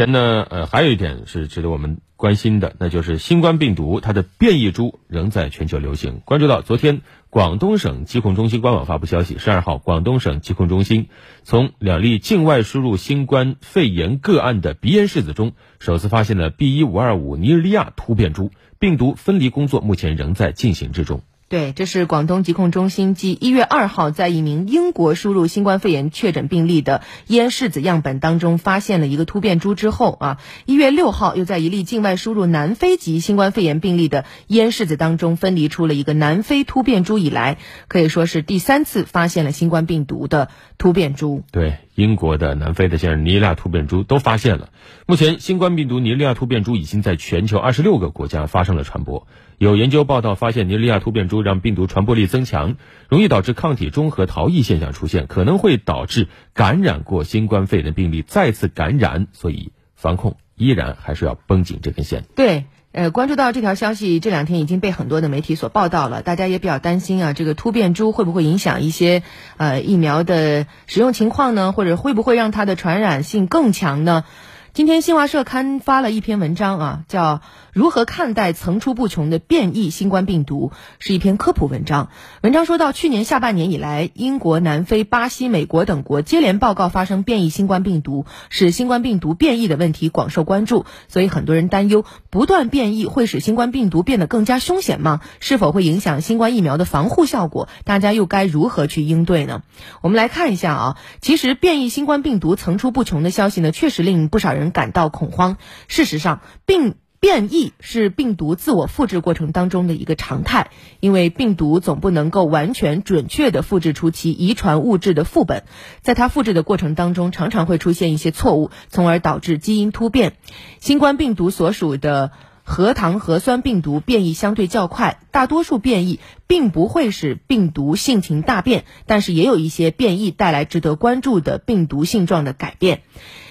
前呢，呃，还有一点是值得我们关心的，那就是新冠病毒它的变异株仍在全球流行。关注到昨天，广东省疾控中心官网发布消息，十二号，广东省疾控中心从两例境外输入新冠肺炎个案的鼻咽拭子中，首次发现了 B. 一五二五尼日利亚突变株，病毒分离工作目前仍在进行之中。对，这是广东疾控中心继一月二号在一名英国输入新冠肺炎确诊病例的咽拭子样本当中发现了一个突变株之后啊，一月六号又在一例境外输入南非籍新冠肺炎病例的咽拭子当中分离出了一个南非突变株以来，可以说是第三次发现了新冠病毒的突变株。对，英国的、南非的，现在尼日利亚突变株都发现了。目前，新冠病毒尼日利亚突变株已经在全球二十六个国家发生了传播。有研究报道发现，尼日利亚突变株让病毒传播力增强，容易导致抗体中和逃逸现象出现，可能会导致感染过新冠肺炎的病例再次感染。所以，防控依然还是要绷紧这根线。对，呃，关注到这条消息，这两天已经被很多的媒体所报道了，大家也比较担心啊，这个突变株会不会影响一些呃疫苗的使用情况呢？或者会不会让它的传染性更强呢？今天新华社刊发了一篇文章啊，叫《如何看待层出不穷的变异新冠病毒》，是一篇科普文章。文章说到，去年下半年以来，英国、南非、巴西、美国等国接连报告发生变异新冠病毒，使新冠病毒变异的问题广受关注。所以很多人担忧，不断变异会使新冠病毒变得更加凶险吗？是否会影响新冠疫苗的防护效果？大家又该如何去应对呢？我们来看一下啊，其实变异新冠病毒层出不穷的消息呢，确实令不少人。人感到恐慌。事实上，病变异是病毒自我复制过程当中的一个常态，因为病毒总不能够完全准确的复制出其遗传物质的副本，在它复制的过程当中，常常会出现一些错误，从而导致基因突变。新冠病毒所属的核糖核酸病毒变异相对较快，大多数变异并不会使病毒性情大变，但是也有一些变异带来值得关注的病毒性状的改变。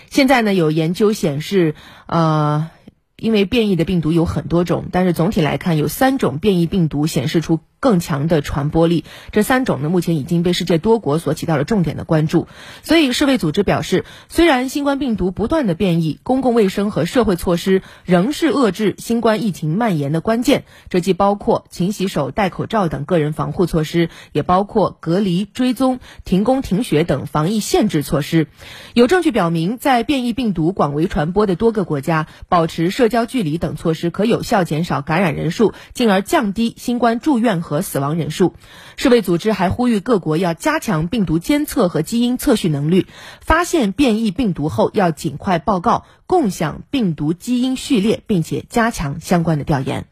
现在呢，有研究显示，呃，因为变异的病毒有很多种，但是总体来看，有三种变异病毒显示出。更强的传播力，这三种呢，目前已经被世界多国所起到了重点的关注。所以，世卫组织表示，虽然新冠病毒不断的变异，公共卫生和社会措施仍是遏制新冠疫情蔓延的关键。这既包括勤洗手、戴口罩等个人防护措施，也包括隔离、追踪、停工停学等防疫限制措施。有证据表明，在变异病毒广为传播的多个国家，保持社交距离等措施可有效减少感染人数，进而降低新冠住院。和死亡人数，世卫组织还呼吁各国要加强病毒监测和基因测序能力，发现变异病毒后要尽快报告，共享病毒基因序列，并且加强相关的调研。